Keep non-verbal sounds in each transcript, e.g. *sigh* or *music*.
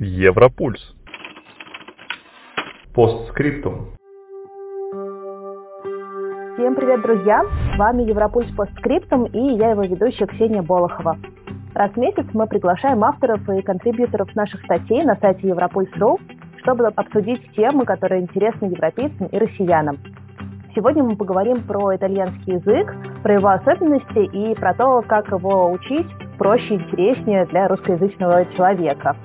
Европульс. Постскриптум. Всем привет, друзья! С вами Европульс Постскриптум и я его ведущая Ксения Болохова. Раз в месяц мы приглашаем авторов и контрибьюторов наших статей на сайте Европульс.ру, чтобы обсудить темы, которые интересны европейцам и россиянам. Сегодня мы поговорим про итальянский язык, про его особенности и про то, как его учить проще и интереснее для русскоязычного человека.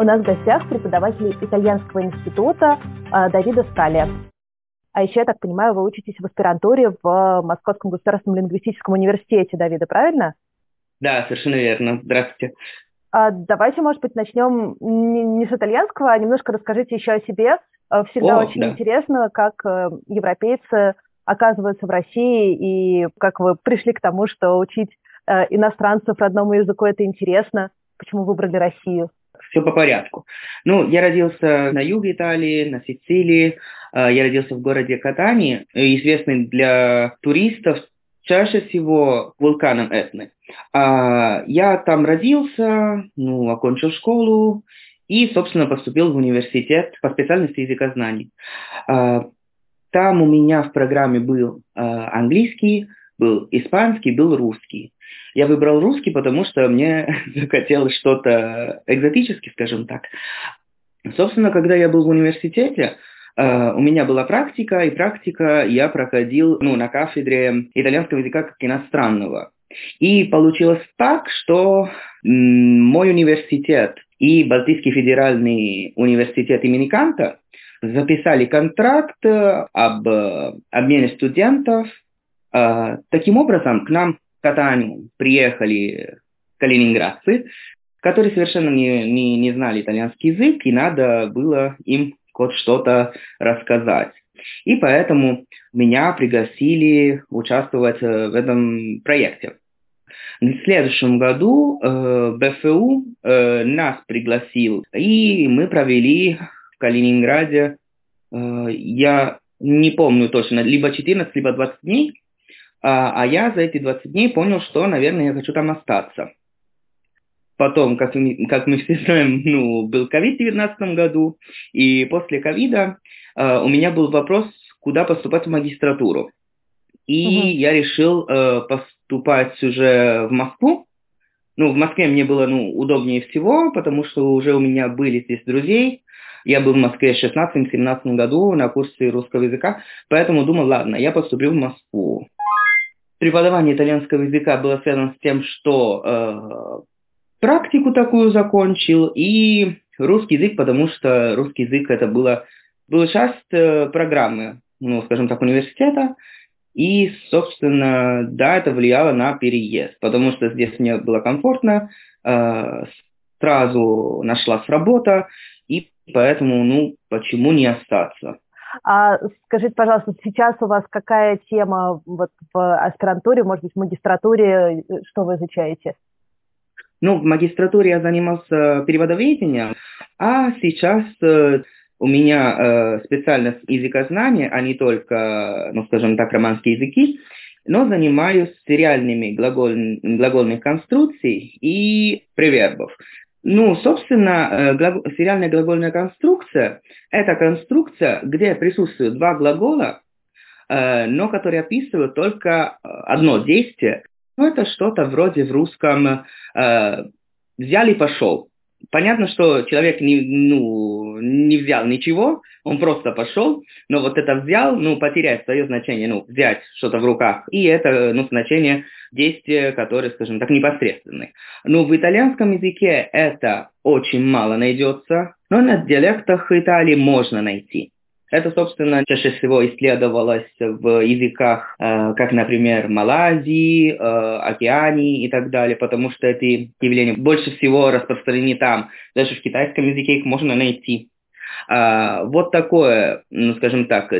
У нас в гостях преподаватель итальянского института э, Давида Скали. А еще, я так понимаю, вы учитесь в аспирантуре в Московском государственном лингвистическом университете, Давида, правильно? Да, совершенно верно. Здравствуйте. А давайте, может быть, начнем не, с итальянского, а немножко расскажите еще о себе. Всегда О, очень да. интересно, как э, европейцы оказываются в России и как вы пришли к тому, что учить э, иностранцев родному языку это интересно. Почему выбрали Россию? Все по порядку. Ну, я родился на юге Италии, на Сицилии. А, я родился в городе Катани, известный для туристов чаще всего вулканом Этны. А, я там родился, ну, окончил школу и, собственно, поступил в университет по специальности языкознаний. А, там у меня в программе был английский, был испанский, был русский. Я выбрал русский, потому что мне *laughs* захотелось что-то экзотическое, скажем так. Собственно, когда я был в университете, Uh, у меня была практика, и практика я проходил ну, на кафедре итальянского языка как иностранного. И получилось так, что мой университет и Балтийский федеральный университет имени Канта записали контракт об э, обмене студентов. Таким образом, к нам Катанию приехали калининградцы, которые совершенно не, не, не знали итальянский язык, и надо было им хоть что-то рассказать. И поэтому меня пригласили участвовать э, в этом проекте. В следующем году э, БФУ э, нас пригласил, и мы провели в Калининграде, э, я не помню точно, либо 14, либо 20 дней, а, а я за эти 20 дней понял, что, наверное, я хочу там остаться. Потом, как, как мы все *laughs* знаем, ну, был ковид в 2019 году, и после ковида э, у меня был вопрос, куда поступать в магистратуру. И угу. я решил э, поступать уже в Москву. Ну, в Москве мне было ну, удобнее всего, потому что уже у меня были здесь друзей. Я был в Москве в 16-17 году на курсе русского языка, поэтому думал, ладно, я поступлю в Москву преподавание итальянского языка было связано с тем, что э, практику такую закончил, и русский язык, потому что русский язык это было, была часть э, программы, ну, скажем так, университета, и, собственно, да, это влияло на переезд, потому что здесь мне было комфортно, э, сразу нашлась работа, и поэтому, ну, почему не остаться? А скажите, пожалуйста, сейчас у вас какая тема вот в аспирантуре, может быть, в магистратуре, что вы изучаете? Ну, в магистратуре я занимался переводоведением, а сейчас э, у меня э, специальность языкознания, а не только, ну, скажем так, романские языки, но занимаюсь сериальными глагол, глагольных конструкций и превербов. Ну, собственно, э, глагол, сериальная глагольная конструкция – это конструкция, где присутствуют два глагола, э, но которые описывают только э, одно действие. Ну, это что-то вроде в русском «взял и пошел». Понятно, что человек не, ну, не взял ничего, он просто пошел, но вот это взял, ну, потеряет свое значение, ну, взять что-то в руках, и это, ну, значение действия, которые, скажем так, непосредственны. Ну, в итальянском языке это очень мало найдется, но на диалектах Италии можно найти. Это, собственно, чаще всего исследовалось в языках, э, как, например, Малайзии, э, Океании и так далее, потому что эти явления больше всего распространены там. Даже в китайском языке их можно найти. А, вот такое, ну, скажем так,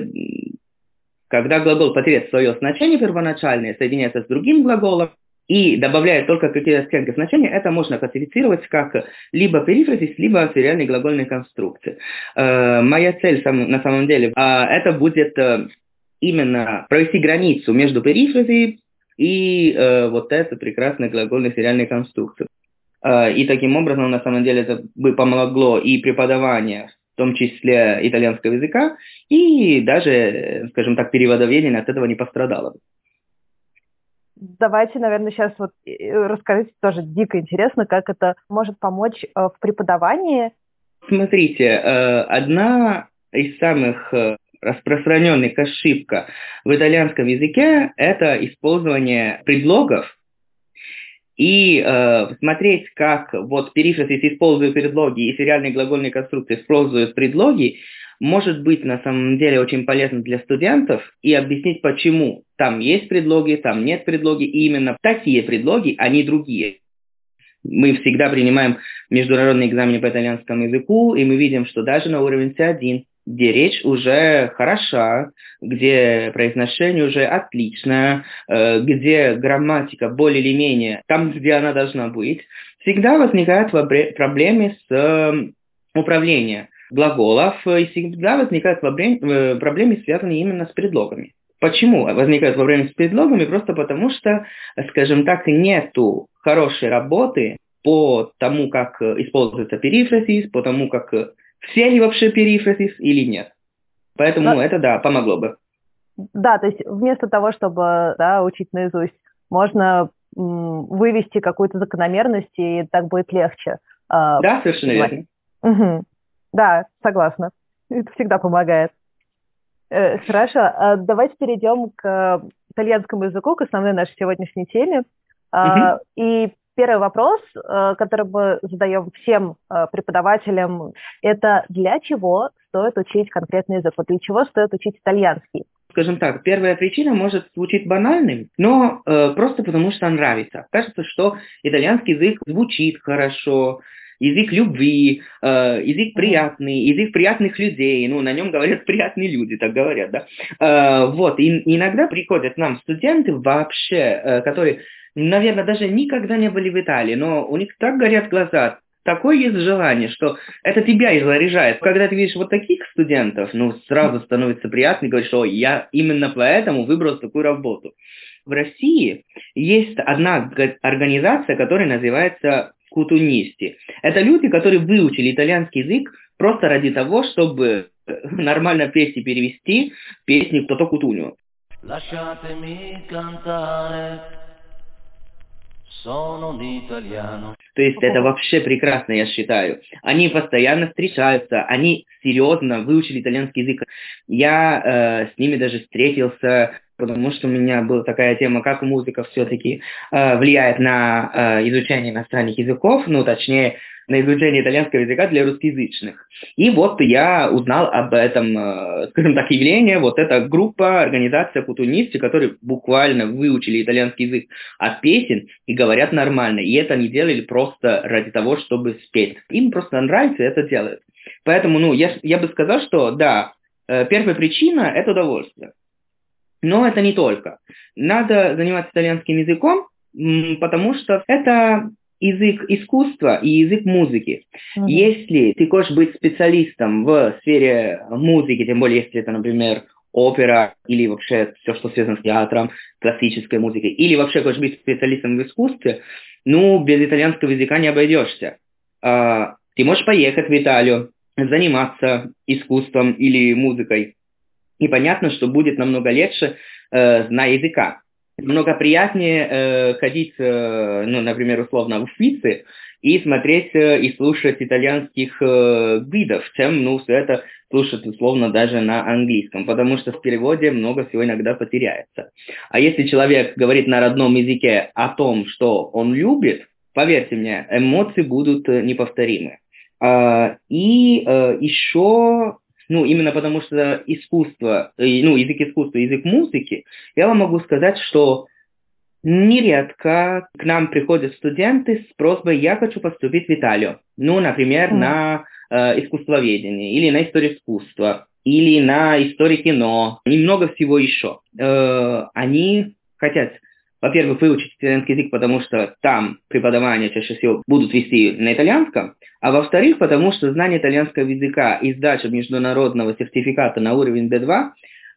когда глагол потеряет свое значение первоначальное, соединяется с другим глаголом, и добавляет только какие-то оттенки значения, это можно классифицировать как либо перифразис, либо сериальные глагольные конструкции. Э, моя цель на самом деле, э, это будет э, именно провести границу между перифразией и вот этой прекрасной глагольной сериальной конструкцией. Э, и таким образом, на самом деле, это бы помогло и преподавание, в том числе итальянского языка, и даже, скажем так, переводоведение от этого не пострадало бы. Давайте, наверное, сейчас вот расскажите тоже дико интересно, как это может помочь в преподавании. Смотрите, одна из самых распространенных ошибка в итальянском языке – это использование предлогов и э, смотреть, как вот перифразис использует предлоги и сериальные глагольные конструкции используют предлоги, может быть на самом деле очень полезно для студентов и объяснить, почему там есть предлоги, там нет предлоги, и именно такие предлоги, а не другие. Мы всегда принимаем международные экзамены по итальянскому языку, и мы видим, что даже на уровне C1 где речь уже хороша, где произношение уже отличное, э, где грамматика более или менее там, где она должна быть, всегда возникают проблемы с эм, управлением глаголов, и всегда возникают э, проблемы, связанные именно с предлогами. Почему возникают проблемы с предлогами? Просто потому что, скажем так, нету хорошей работы по тому, как используется перифразис, по тому, как все ли вообще перифразис или нет. Поэтому да. это, да, помогло бы. Да, то есть вместо того, чтобы да, учить наизусть, можно м, вывести какую-то закономерность, и так будет легче. Э, да, совершенно верно. Угу. Да, согласна. Это всегда помогает. Э, хорошо, э, давайте перейдем к итальянскому языку, к основной нашей сегодняшней теме. Угу. И Первый вопрос, э, который мы задаем всем э, преподавателям, это для чего стоит учить конкретный язык? Вот для чего стоит учить итальянский? Скажем так, первая причина может звучить банальным, но э, просто потому что нравится. Кажется, что итальянский язык звучит хорошо, язык любви, э, язык приятный, язык приятных людей, ну, на нем говорят *laughs* приятные люди, так говорят, да. Э, вот, и иногда приходят нам студенты вообще, э, которые наверное, даже никогда не были в Италии, но у них так горят глаза, такое есть желание, что это тебя и заряжает. Когда ты видишь вот таких студентов, ну, сразу становится приятно и говоришь, что я именно поэтому выбрал такую работу. В России есть одна организация, которая называется кутунисти. Это люди, которые выучили итальянский язык просто ради того, чтобы нормально петь и перевести песни «Кто-то кутуню». То есть это вообще прекрасно, я считаю. Они постоянно встречаются, они серьезно выучили итальянский язык. Я э, с ними даже встретился, потому что у меня была такая тема, как музыка все-таки э, влияет на э, изучение иностранных языков, ну, точнее, на изучение итальянского языка для русскоязычных. И вот я узнал об этом, э, скажем так, явлении, вот эта группа, организация кутунисты, которые буквально выучили итальянский язык от песен и говорят нормально. И это они делали просто ради того, чтобы спеть. Им просто нравится это делать. Поэтому, ну, я, я бы сказал, что да, э, первая причина – это удовольствие. Но это не только. Надо заниматься итальянским языком, потому что это язык искусства и язык музыки. Mm-hmm. Если ты хочешь быть специалистом в сфере музыки, тем более если это, например, опера или вообще все, что связано с театром, классической музыкой, или вообще хочешь быть специалистом в искусстве, ну, без итальянского языка не обойдешься. А, ты можешь поехать в Италию, заниматься искусством или музыкой, и понятно, что будет намного легче, э, зная языка много приятнее э, ходить, э, ну, например, условно, в Швеции и смотреть э, и слушать итальянских э, гидов, чем, ну, все это слушать условно даже на английском, потому что в переводе много всего иногда потеряется. А если человек говорит на родном языке о том, что он любит, поверьте мне, эмоции будут э, неповторимы. А, и э, еще ну, именно потому что искусство, э, ну, язык искусства, язык музыки, я вам могу сказать, что нередко к нам приходят студенты с просьбой «я хочу поступить в Италию». Ну, например, mm. на э, искусствоведение или на историю искусства или на историю кино, и много всего еще. Э, они хотят во-первых, выучить итальянский язык, потому что там преподавание чаще всего будут вести на итальянском, а во-вторых, потому что знание итальянского языка и сдача международного сертификата на уровень B2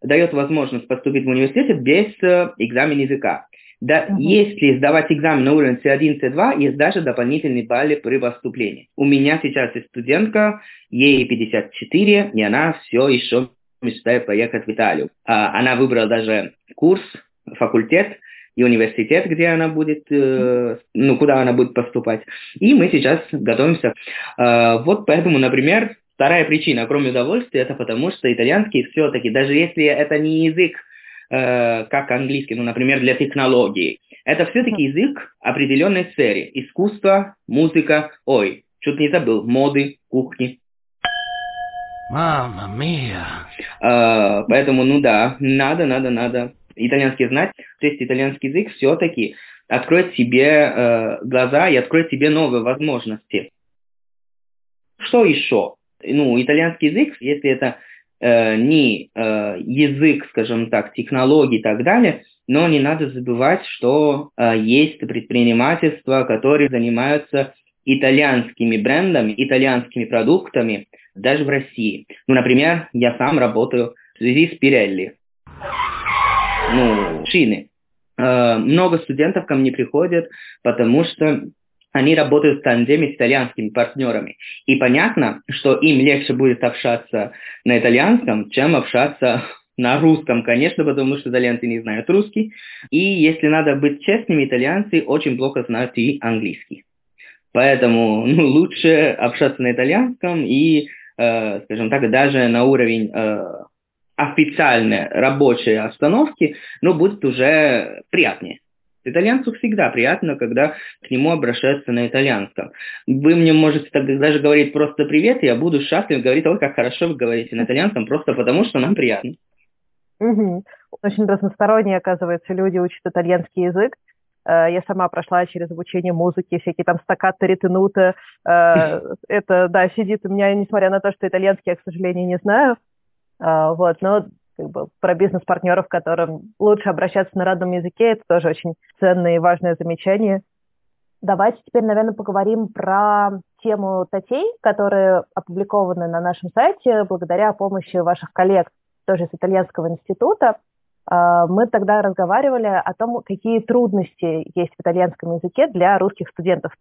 дает возможность поступить в университет без э, экзамена языка. Да, угу. Если сдавать экзамен на уровень C1, C2, есть даже дополнительные баллы при поступлении. У меня сейчас есть студентка, ей 54, и она все еще мечтает поехать в Италию. А, она выбрала даже курс, факультет и университет, где она будет, э, ну, куда она будет поступать. И мы сейчас готовимся. Э, вот поэтому, например, вторая причина, кроме удовольствия, это потому что итальянский все-таки, даже если это не язык, э, как английский, ну, например, для технологий, это все-таки язык определенной сферы. Искусство, музыка, ой, чуть не забыл, моды, кухни. Мама мия. Э, поэтому, ну да, надо, надо, надо итальянский знать, то есть итальянский язык все-таки откроет тебе э, глаза и откроет тебе новые возможности. Что еще? Ну, итальянский язык, если это э, не э, язык, скажем так, технологий и так далее, но не надо забывать, что э, есть предпринимательства, которые занимаются итальянскими брендами, итальянскими продуктами, даже в России. Ну, например, я сам работаю в связи с Pirelli ну, шины. Э, много студентов ко мне приходят, потому что они работают в тандеме с итальянскими партнерами. И понятно, что им легче будет общаться на итальянском, чем общаться *laughs* на русском, конечно, потому что итальянцы не знают русский. И если надо быть честными, итальянцы очень плохо знают и английский. Поэтому *laughs* ну, лучше общаться на итальянском и, э, скажем так, даже на уровень э, официальной рабочей обстановки, но будет уже приятнее. Итальянцу всегда приятно, когда к нему обращаются на итальянском. Вы мне можете даже говорить просто «привет», и я буду счастлив говорить «Ой, как хорошо вы говорите на итальянском», просто потому что нам приятно. Угу. Очень разносторонние, оказывается, люди учат итальянский язык. Э, я сама прошла через обучение музыки, всякие там стаккаты, ретенуты. Э, *laughs* это, да, сидит у меня, несмотря на то, что итальянский я, к сожалению, не знаю. А, вот, но как бы про бизнес-партнеров, которым лучше обращаться на родном языке, это тоже очень ценное и важное замечание. Давайте теперь, наверное, поговорим про тему статей, которые опубликованы на нашем сайте благодаря помощи ваших коллег тоже с итальянского института. А, мы тогда разговаривали о том, какие трудности есть в итальянском языке для русских студентов.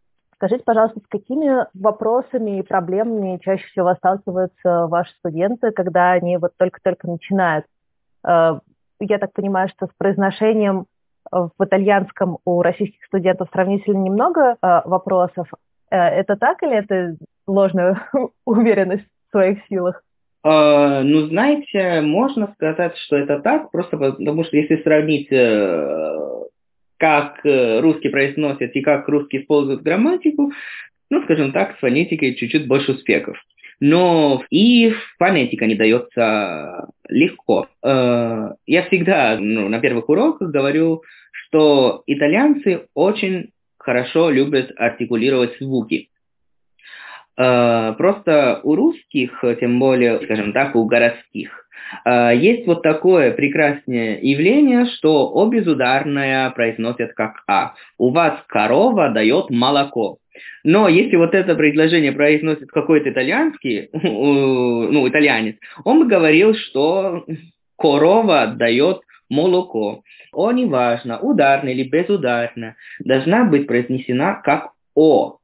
Скажите, пожалуйста, с какими вопросами и проблемами чаще всего сталкиваются ваши студенты, когда они вот только-только начинают? Э, я так понимаю, что с произношением в итальянском у российских студентов сравнительно немного э, вопросов. Э, это так или это ложная *laughs* уверенность в своих силах? Ну, знаете, можно сказать, что это так, просто потому что если сравнить как э, русский произносит и как русский использует грамматику, ну, скажем так, с фонетикой чуть-чуть больше успехов. Но и фонетика не дается легко. Э, я всегда ну, на первых уроках говорю, что итальянцы очень хорошо любят артикулировать звуки. Э, просто у русских, тем более, скажем так, у городских, а, есть вот такое прекрасное явление, что О безударное произносят как А. У вас корова дает молоко. Но если вот это предложение произносит какой-то итальянский, *laughs* ну, итальянец, он бы говорил, что корова дает молоко. О, неважно, ударно или безударно, должна быть произнесена как О.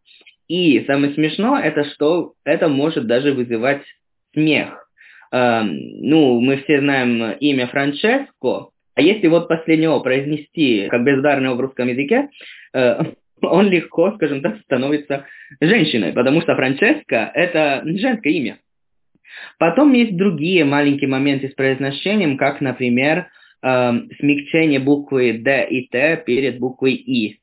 И самое смешное, это что это может даже вызывать смех. Эм, ну, мы все знаем имя Франческо, а если вот последнего произнести как бездарного в русском языке, э, *laughs* он легко, скажем так, становится женщиной, потому что Франческа – это женское имя. Потом есть другие маленькие моменты с произношением, как, например, э, смягчение буквы «д» и «т» перед буквой «и».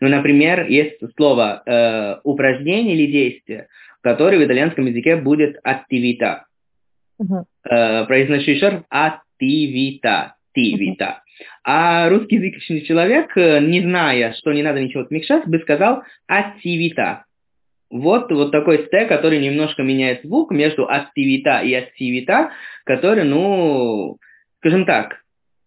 Ну, например, есть слово э, «упражнение» или «действие», которое в итальянском языке будет «attività». Uh-huh. Э, произношу еще раз «ативита», «тивита». А русский язычный человек, э, не зная, что не надо ничего смягчать, бы сказал «ативита». Вот, вот такой стек, который немножко меняет звук между «активита» и «активита», который, ну, скажем так,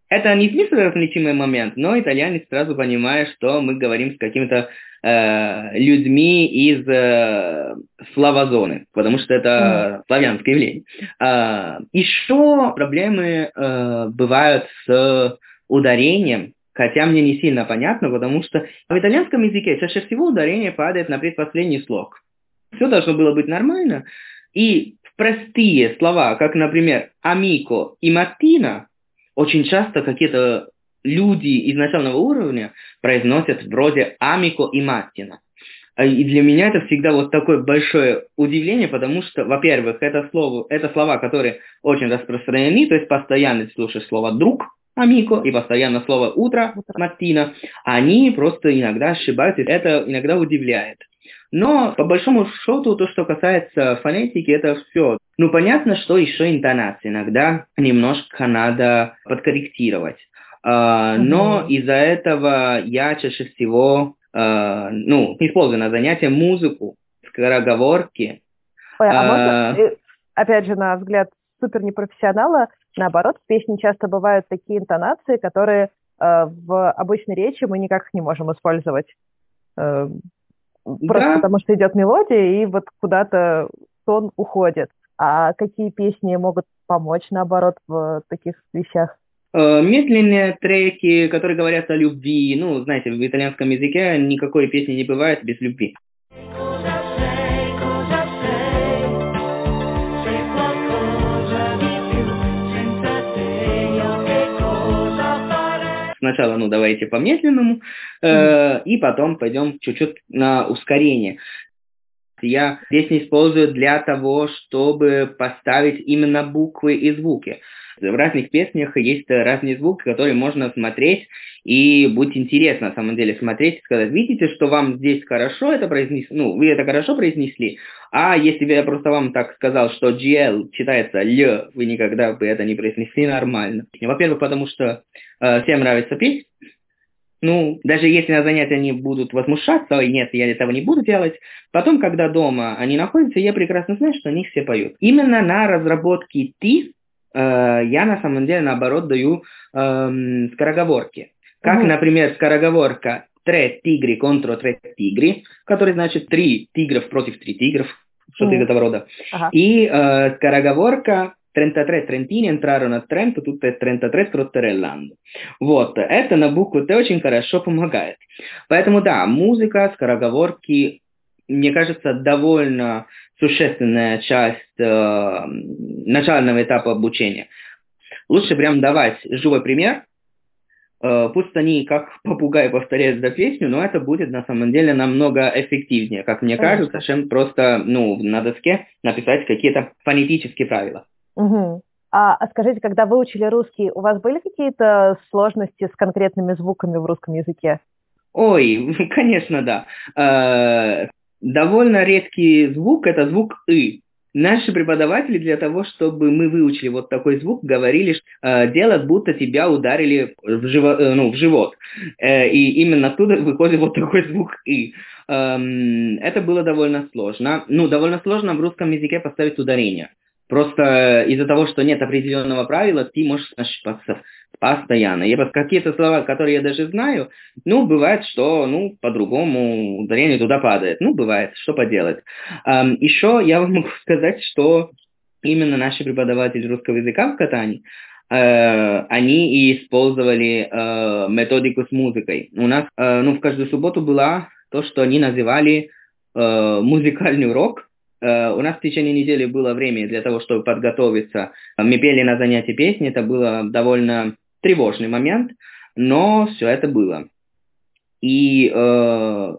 это не смысл различимый момент, но итальянец сразу понимает, что мы говорим с какими-то э, людьми из э, славозоны, потому что это mm. славянское явление. Э, еще проблемы э, бывают с ударением, хотя мне не сильно понятно, потому что в итальянском языке чаще всего ударение падает на предпоследний слог. Все должно было быть нормально, и простые слова, как, например, «амико» и «мартина», очень часто какие-то люди изначального уровня произносят вроде «амико» и «мартина». А, и для меня это всегда вот такое большое удивление, потому что, во-первых, это, слово, это слова, которые очень распространены, то есть постоянно слушаешь слово «друг», амико, и постоянно слово «утро», «мартина», они просто иногда ошибаются, это иногда удивляет. Но, по большому счету, то, что касается фонетики, это все. Ну, понятно, что еще интонация иногда немножко надо подкорректировать. Uh, mm-hmm. Но из-за этого я чаще всего э, ну, использую на занятия музыку, скороговорки. Ой, а, а можно, опять же, на взгляд супер непрофессионала, наоборот, в песне часто бывают такие интонации, которые э, в обычной речи мы никак не можем использовать. Просто да. потому что идет мелодия, и вот куда-то тон уходит. А какие песни могут помочь, наоборот, в таких вещах? Э, медленные треки, которые говорят о любви. Ну, знаете, в итальянском языке никакой песни не бывает без любви. Сначала, ну, давайте по медленному, э, и потом пойдем чуть-чуть на ускорение. Я не использую для того, чтобы поставить именно буквы и звуки. В разных песнях есть разные звуки, которые можно смотреть, и будет интересно на самом деле смотреть и сказать, видите, что вам здесь хорошо это произнесли, ну, вы это хорошо произнесли, а если бы я просто вам так сказал, что GL читается Л, вы никогда бы это не произнесли нормально. Во-первых, потому что э, всем нравится петь, ну, даже если на занятия они будут возмущаться, ой, нет, я этого не буду делать, потом, когда дома они находятся, я прекрасно знаю, что они все поют. Именно на разработке ТИС э, я на самом деле, наоборот, даю э, скороговорки. Как, mm например, скороговорка «tre tigri contro tre tigri», который значит «три тигров против три тигров», что-то mm из этого рода. Ага. И э, скороговорка 33 трентини entrarono a Трento, tutte 33 троттереллando. Вот, это на букву Т очень хорошо помогает. Поэтому да, музыка, скороговорки, мне кажется, довольно существенная часть э, начального этапа обучения. Лучше прям давать живой пример, э, пусть они как попугай повторяют за песню, но это будет на самом деле намного эффективнее, как мне Конечно. кажется, чем просто ну, на доске написать какие-то фонетические правила. Угу. А, а скажите, когда вы учили русский, у вас были какие-то сложности с конкретными звуками в русском языке? Ой, *laughs* конечно, да. Э, довольно редкий звук – это звук «ы». Наши преподаватели для того, чтобы мы выучили вот такой звук, говорили, что э, делать, будто тебя ударили в, живо, э, ну, в живот. Э, и именно оттуда выходит вот такой звук «и». Эм, это было довольно сложно. Ну, довольно сложно в русском языке поставить ударение. Просто из-за того, что нет определенного правила, ты можешь ошибаться постоянно. И какие-то слова, которые я даже знаю, ну, бывает, что, ну, по-другому ударение туда падает. Ну, бывает, что поделать. Um, еще я вам могу *laughs* сказать, что именно наши преподаватели русского языка в Катани, Uh, они и использовали uh, методику с музыкой. У нас, uh, ну, в каждую субботу была то, что они называли музыкальный урок, Э, у нас в течение недели было время для того, чтобы подготовиться. Мы пели на занятии песни, это было довольно тревожный момент, но все это было. И э,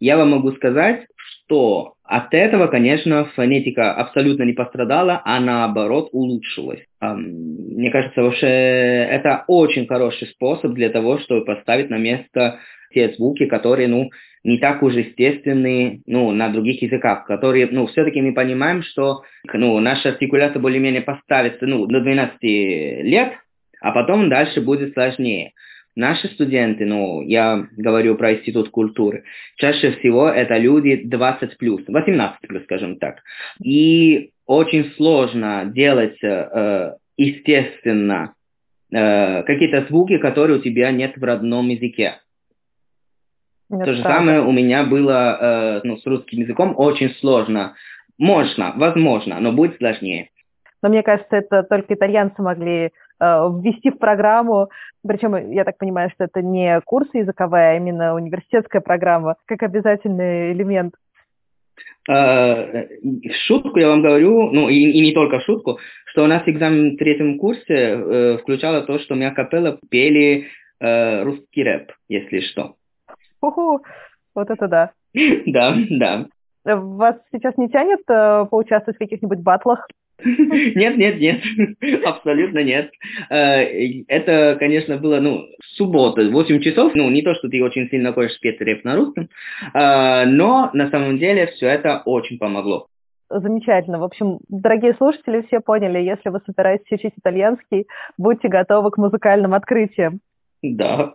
я вам могу сказать, что от этого, конечно, фонетика абсолютно не пострадала, а наоборот улучшилась. Мне кажется, вообще это очень хороший способ для того, чтобы поставить на место те звуки, которые, ну, не так уж естественные, ну, на других языках, которые, ну, все-таки мы понимаем, что, ну, наша артикуляция более-менее поставится, ну, до 12 лет, а потом дальше будет сложнее. Наши студенты, ну, я говорю про институт культуры, чаще всего это люди 20 плюс, 18 плюс, скажем так. И очень сложно делать, э, естественно, э, какие-то звуки, которые у тебя нет в родном языке. Это То же правда. самое у меня было э, ну, с русским языком очень сложно. Можно, возможно, но будет сложнее. Но мне кажется, это только итальянцы могли ввести в программу, причем я так понимаю, что это не курсы языковые, а именно университетская программа, как обязательный элемент? В шутку я вам говорю, ну и, и не только в шутку, что у нас экзамен в третьем курсе э, включало то, что мы акапелла пели э, русский рэп, если что. Уху, вот это да. *laughs* Да, да. Вас сейчас не тянет э, поучаствовать в каких-нибудь батлах? *laughs* Нет, нет, нет, *laughs* абсолютно нет. Э, это, конечно, было, ну, суббота, 8 часов, ну, не то, что ты очень сильно хочешь спеть рэп на русском, э, но на самом деле все это очень помогло. Замечательно. В общем, дорогие слушатели, все поняли, если вы собираетесь учить итальянский, будьте готовы к музыкальным открытиям. Да,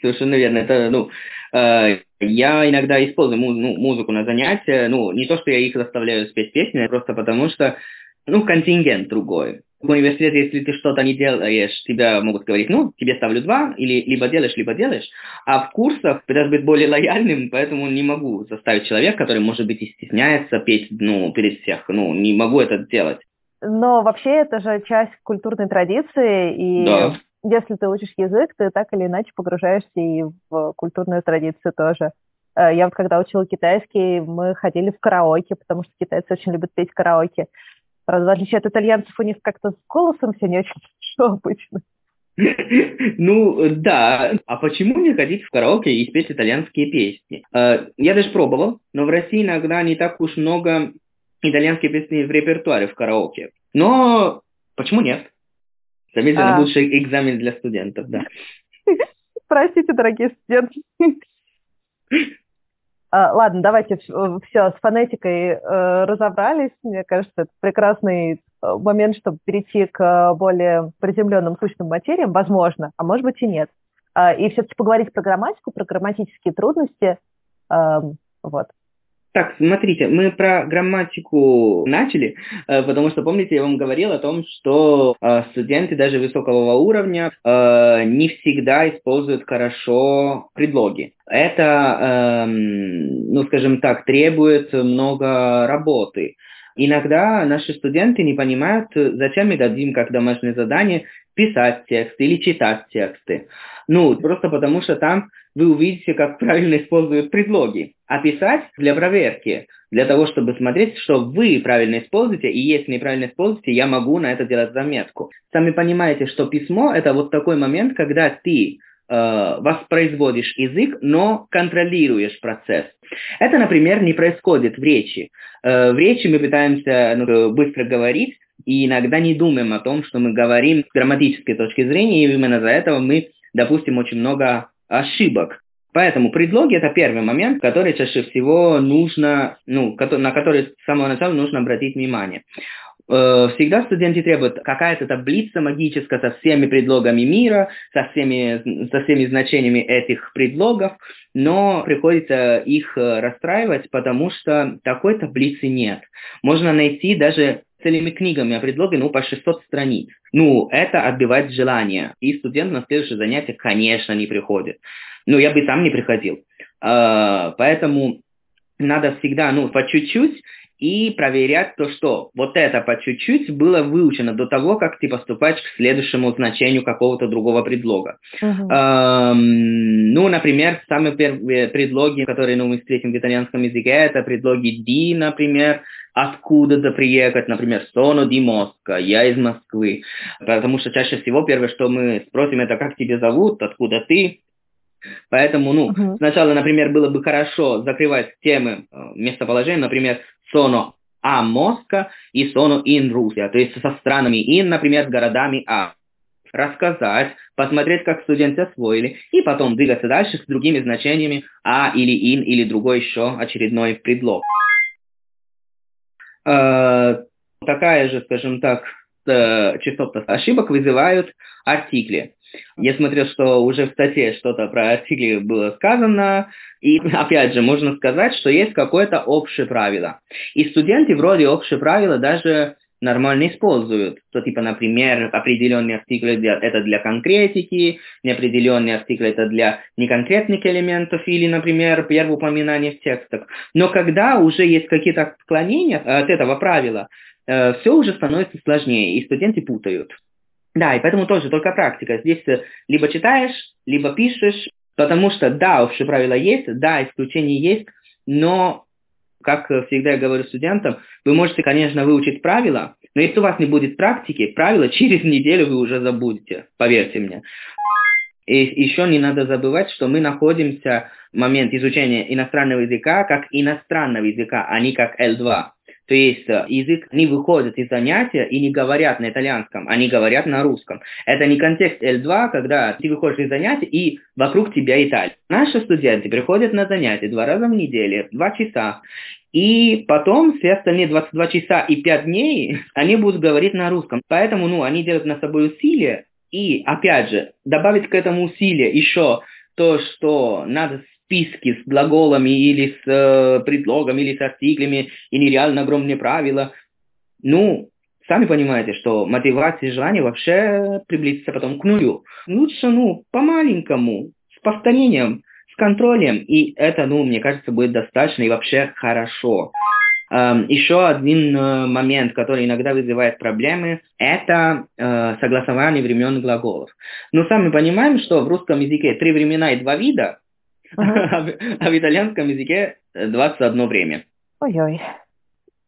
совершенно верно. Это, ну, э, я иногда использую ну, музыку на занятия, ну, не то, что я их заставляю спеть песни, просто потому что ну, контингент другой. В университете, если ты что-то не делаешь, тебя могут говорить, ну, тебе ставлю два, или либо делаешь, либо делаешь. А в курсах ты должен быть более лояльным, поэтому не могу заставить человека, который, может быть, и стесняется петь, ну, перед всех. Ну, не могу это делать. Но вообще это же часть культурной традиции, и да. если ты учишь язык, ты так или иначе погружаешься и в культурную традицию тоже. Э, я вот когда учила китайский, мы ходили в караоке, потому что китайцы очень любят петь караоке. В отличие от итальянцев, у них как-то с голосом все не очень *laughs* хорошо обычно. *laughs* Ну, да. А почему не ходить в караоке и спеть итальянские песни? Э, я даже пробовал, но в России иногда не так уж много итальянских песен в репертуаре в караоке. Но почему нет? Заметьте, а. лучший экзамен для студентов, да. *laughs* Простите, дорогие студенты. А, ладно, давайте все с фонетикой э, разобрались. Мне кажется, это прекрасный э, момент, чтобы перейти к более приземленным сущным материям, возможно, а может быть и нет. Э, и все-таки поговорить про грамматику, про грамматические трудности. Э, вот. Так, смотрите, мы про грамматику начали, э, потому что, помните, я вам говорил о том, что э, студенты даже высокого уровня э, не всегда используют хорошо предлоги. Это, эм, ну, скажем так, требует много работы. Иногда наши студенты не понимают, зачем мы дадим как домашнее задание писать тексты или читать тексты. Ну, просто потому что там вы увидите, как правильно используют предлоги. А писать для проверки, для того, чтобы смотреть, что вы правильно используете, и если неправильно используете, я могу на это делать заметку. Сами понимаете, что письмо – это вот такой момент, когда ты э, воспроизводишь язык, но контролируешь процесс. Это, например, не происходит в речи. Э, в речи мы пытаемся ну, быстро говорить, и иногда не думаем о том, что мы говорим с грамматической точки зрения, и именно за этого мы допустим очень много ошибок. Поэтому предлоги – это первый момент, который чаще всего нужно, ну, на который с самого начала нужно обратить внимание. Э, всегда студенты требуют какая-то таблица магическая со всеми предлогами мира, со всеми, со всеми значениями этих предлогов, но приходится их э, расстраивать, потому что такой таблицы нет. Можно найти даже целыми книгами о предлоге, ну, по 600 страниц. Ну, это отбивает желание. И студент на следующее занятие, конечно, не приходит. Ну, я бы сам не приходил. А, поэтому надо всегда, ну, по чуть-чуть и проверять то, что вот это по чуть-чуть было выучено до того, как ты поступаешь к следующему значению какого-то другого предлога. Uh-huh. Эм, ну, например, самые первые предлоги, которые ну, мы встретим в итальянском языке, это предлоги «ди», например, откуда-то приехать, например, «sono di Mosca», «я из Москвы», потому что чаще всего первое, что мы спросим, это «как тебя зовут?», «откуда ты?», Поэтому, ну, uh-huh. сначала, например, было бы хорошо закрывать темы э, местоположения, например, sono a Mosca и sono in Russia, то есть со странами in, например, с городами А. Рассказать, посмотреть, как студенты освоили, и потом двигаться дальше с другими значениями А или in, или другой еще очередной предлог. Э, такая же, скажем так, э, частота ошибок вызывают артикли. Я смотрел, что уже в статье что-то про артикли было сказано, и опять же, можно сказать, что есть какое-то общее правило. И студенты вроде общее правило даже нормально используют. То, типа, например, определенные артикли для, это для конкретики, неопределенные артикли это для неконкретных элементов или, например, первое упоминание в текстах. Но когда уже есть какие-то отклонения от этого правила, э, все уже становится сложнее, и студенты путают. Да, и поэтому тоже только практика. Здесь либо читаешь, либо пишешь, потому что да, общее правило есть, да, исключения есть, но, как всегда я говорю студентам, вы можете, конечно, выучить правила, но если у вас не будет практики, правила через неделю вы уже забудете, поверьте мне. И еще не надо забывать, что мы находимся в момент изучения иностранного языка как иностранного языка, а не как L2. То есть э, язык не выходит из занятия и не говорят на итальянском, они говорят на русском. Это не контекст L2, когда ты выходишь из занятия и вокруг тебя Италия. Наши студенты приходят на занятия два раза в неделю, два часа. И потом все остальные 22 часа и 5 дней *laughs* они будут говорить на русском. Поэтому ну, они делают на собой усилия. И опять же, добавить к этому усилия еще то, что надо списки с глаголами или с э, предлогами или с артиклями и нереально огромные правила. Ну, сами понимаете, что мотивация и желание вообще приблизится потом к нулю. Лучше, ну, по-маленькому, с повторением, с контролем, и это, ну, мне кажется, будет достаточно и вообще хорошо. Эм, еще один э, момент, который иногда вызывает проблемы, это э, согласование времен глаголов. Но сами понимаем, что в русском языке три времена и два вида, *laughs* а, в итальянском языке 21 время. Ой-ой.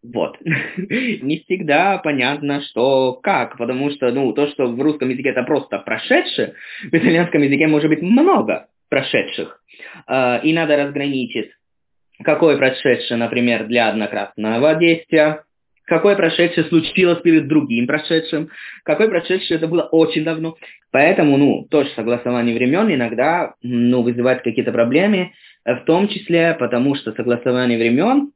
Вот. *laughs* Не всегда понятно, что как, потому что, ну, то, что в русском языке это просто прошедшее, в итальянском языке может быть много прошедших. А, и надо разграничить, какое прошедшее, например, для однократного действия, какое прошедшее случилось перед другим прошедшим, какое прошедшее это было очень давно. Поэтому, ну, тоже согласование времен иногда, ну, вызывает какие-то проблемы, в том числе потому, что согласование времен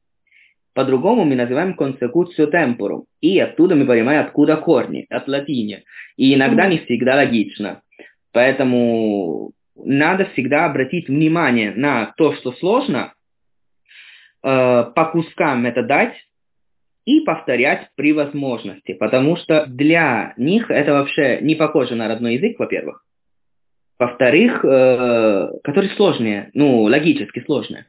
по-другому мы называем консекуцию темпорум. И оттуда мы понимаем, откуда корни, от латини. И иногда не всегда логично. Поэтому надо всегда обратить внимание на то, что сложно, э, по кускам это дать, и повторять при возможности, потому что для них это вообще не похоже на родной язык, во-первых. Во-вторых, э, которые сложные, ну, логически сложные.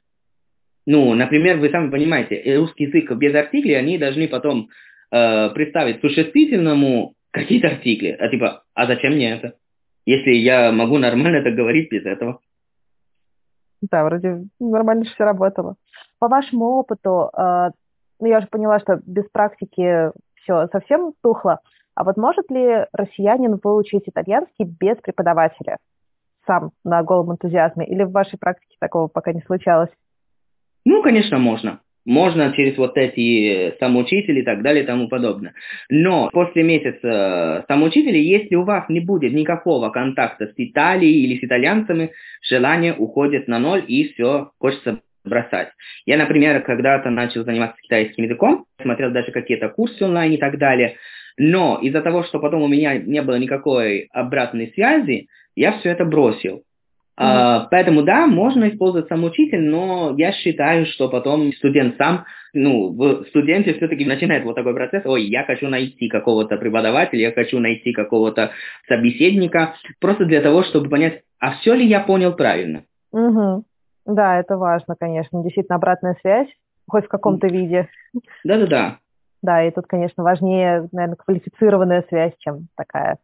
Ну, например, вы сами понимаете, русский язык без артиклей, они должны потом э, представить существительному какие-то артикли. А типа, а зачем мне это? Если я могу нормально это говорить без этого. Да, вроде нормально все работало. По вашему опыту, э, ну, я уже поняла, что без практики все совсем тухло. А вот может ли россиянин выучить итальянский без преподавателя? Сам на голом энтузиазме? Или в вашей практике такого пока не случалось? Ну, конечно, можно. Можно через вот эти самоучители и так далее и тому подобное. Но после месяца самоучителей, если у вас не будет никакого контакта с Италией или с итальянцами, желание уходит на ноль и все, хочется бросать. Я, например, когда-то начал заниматься китайским языком, смотрел даже какие-то курсы онлайн и так далее, но из-за того, что потом у меня не было никакой обратной связи, я все это бросил. Mm-hmm. Поэтому да, можно использовать сам учитель, но я считаю, что потом студент сам, ну, в студенте все-таки начинает вот такой процесс, ой, я хочу найти какого-то преподавателя, я хочу найти какого-то собеседника, просто для того, чтобы понять, а все ли я понял правильно. Mm-hmm. Да, это важно, конечно. Действительно, обратная связь, хоть в каком-то виде. Да-да-да. Да, и тут, конечно, важнее, наверное, квалифицированная связь, чем такая,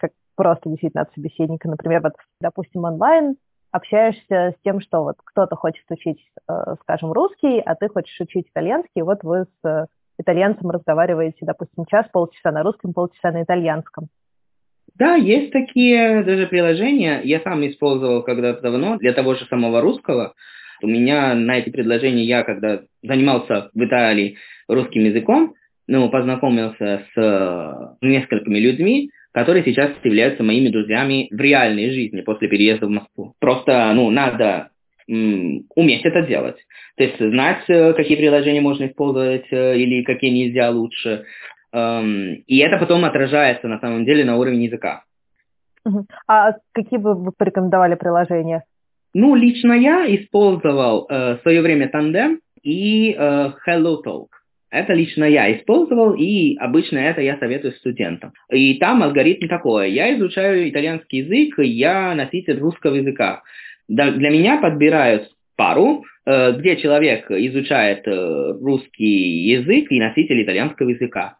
как просто действительно от собеседника. Например, вот, допустим, онлайн общаешься с тем, что вот кто-то хочет учить, э, скажем, русский, а ты хочешь учить итальянский, вот вы с э, итальянцем разговариваете, допустим, час, полчаса на русском, полчаса на итальянском. Да, есть такие даже приложения. Я сам использовал когда-то давно для того же самого русского. У меня на эти предложения, я когда занимался в Италии русским языком, ну, познакомился с э, несколькими людьми, которые сейчас являются моими друзьями в реальной жизни после переезда в Москву. Просто, ну, надо уметь это делать. То есть знать, э, какие приложения можно использовать э, или какие нельзя лучше. Эм, и это потом отражается на самом деле на уровне языка. А какие бы вы порекомендовали приложения? Ну, лично я использовал э, в свое время Tandem и э, HelloTalk. Это лично я использовал, и обычно это я советую студентам. И там алгоритм такой. Я изучаю итальянский язык, я носитель русского языка. Для меня подбирают пару, э, где человек изучает э, русский язык и носитель итальянского языка.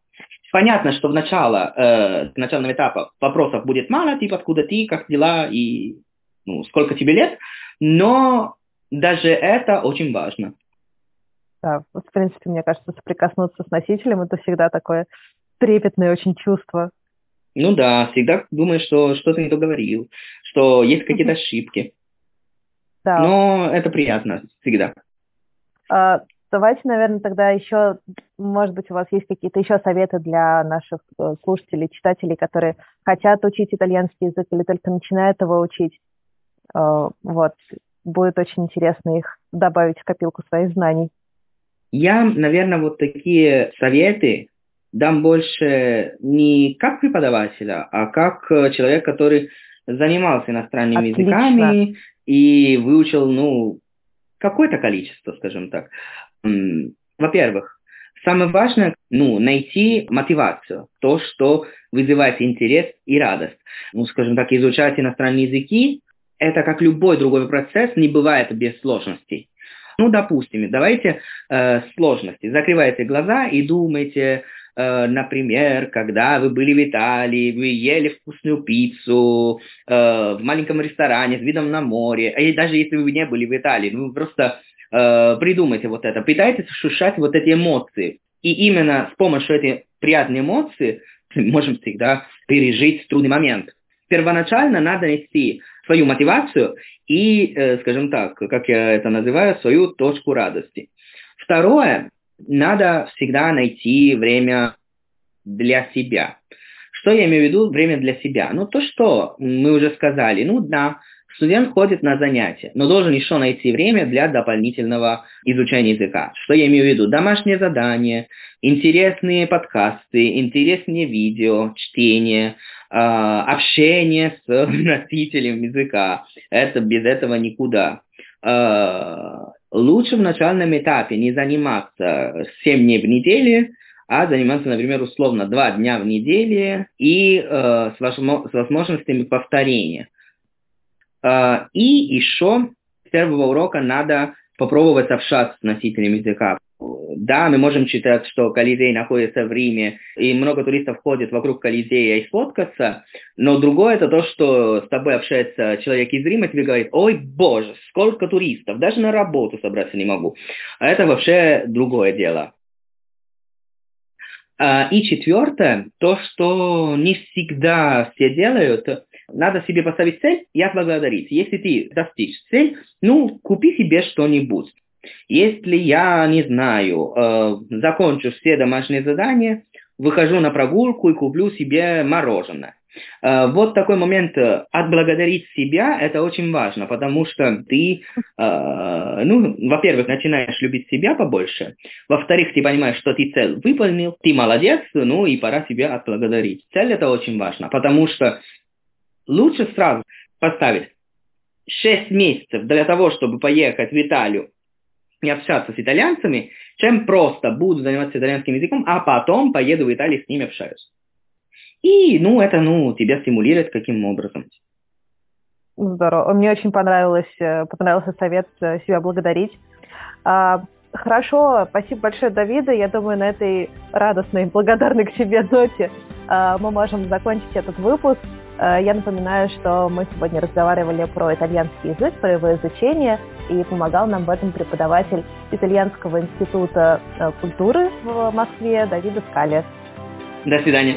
Понятно, что в начало, э, в начальном этапе вопросов будет мало, типа откуда ты, как дела и ну, сколько тебе лет, но даже это очень важно. Да, в принципе, мне кажется, соприкоснуться с носителем это всегда такое трепетное очень чувство. Ну да, всегда думаешь, что что-то не то говорил, что есть какие-то ошибки. Да. Но это приятно всегда. А, давайте, наверное, тогда еще, может быть, у вас есть какие-то еще советы для наших э, слушателей, читателей, которые хотят учить итальянский язык или только начинают его учить. А, вот, будет очень интересно их добавить в копилку своих знаний. Я, наверное, вот такие советы дам больше не как преподавателя, а как э, человек, который занимался иностранными Отлично. языками и выучил, ну, какое-то количество, скажем так. Во-первых, самое важное, ну, найти мотивацию, то, что вызывает интерес и радость. Ну, скажем так, изучать иностранные языки, это как любой другой процесс, не бывает без сложностей. Ну, допустим, давайте э, сложности. Закрывайте глаза и думайте, э, например, когда вы были в Италии, вы ели вкусную пиццу э, в маленьком ресторане с видом на море, и даже если вы не были в Италии, ну, просто э, придумайте вот это, пытайтесь ощущать вот эти эмоции. И именно с помощью этих приятных эмоций мы *laughs* можем всегда пережить трудный момент. Первоначально надо найти свою мотивацию и, э, скажем так, как я это называю, свою точку радости. Второе, надо всегда найти время для себя. Что я имею в виду время для себя? Ну, то, что мы уже сказали. Ну, да, студент ходит на занятия, но должен еще найти время для дополнительного изучения языка. Что я имею в виду? Домашние задания, интересные подкасты, интересные видео, чтение, а, общение с *laughs* носителем языка. Это без этого никуда. А, лучше в начальном этапе не заниматься 7 дней в неделю, а заниматься, например, условно 2 дня в неделю и э, с возможностями повторения. Э, и еще с первого урока надо попробовать общаться с носителем языка. Да, мы можем читать, что Колизей находится в Риме, и много туристов ходит вокруг Колизея и сфоткаться, но другое это то, что с тобой общается человек из Рима, тебе говорит, ой, боже, сколько туристов, даже на работу собраться не могу. А это вообще другое дело. А, и четвертое, то, что не всегда все делают, надо себе поставить цель и отблагодарить. Если ты достичь цель, ну, купи себе что-нибудь. Если я, не знаю, э, закончу все домашние задания, выхожу на прогулку и куплю себе мороженое. Э, вот такой момент э, отблагодарить себя, это очень важно, потому что ты, э, ну, во-первых, начинаешь любить себя побольше, во-вторых, ты понимаешь, что ты цель выполнил, ты молодец, ну и пора себя отблагодарить. Цель это очень важно, потому что лучше сразу поставить 6 месяцев для того, чтобы поехать в Италию и общаться с итальянцами, чем просто буду заниматься итальянским языком, а потом поеду в Италию с ними общаюсь. И, ну, это, ну, тебя стимулирует каким образом. Здорово. Мне очень понравилось, э, понравился совет э, себя благодарить. А, хорошо, спасибо большое, Давида. Я думаю, на этой радостной, *laughs* благодарной к себе ноте а, мы можем закончить этот выпуск. А, я напоминаю, что мы сегодня разговаривали про итальянский язык, про его изучение, и помогал нам в этом преподаватель Итальянского института э, культуры в Москве Давида Скали. До свидания.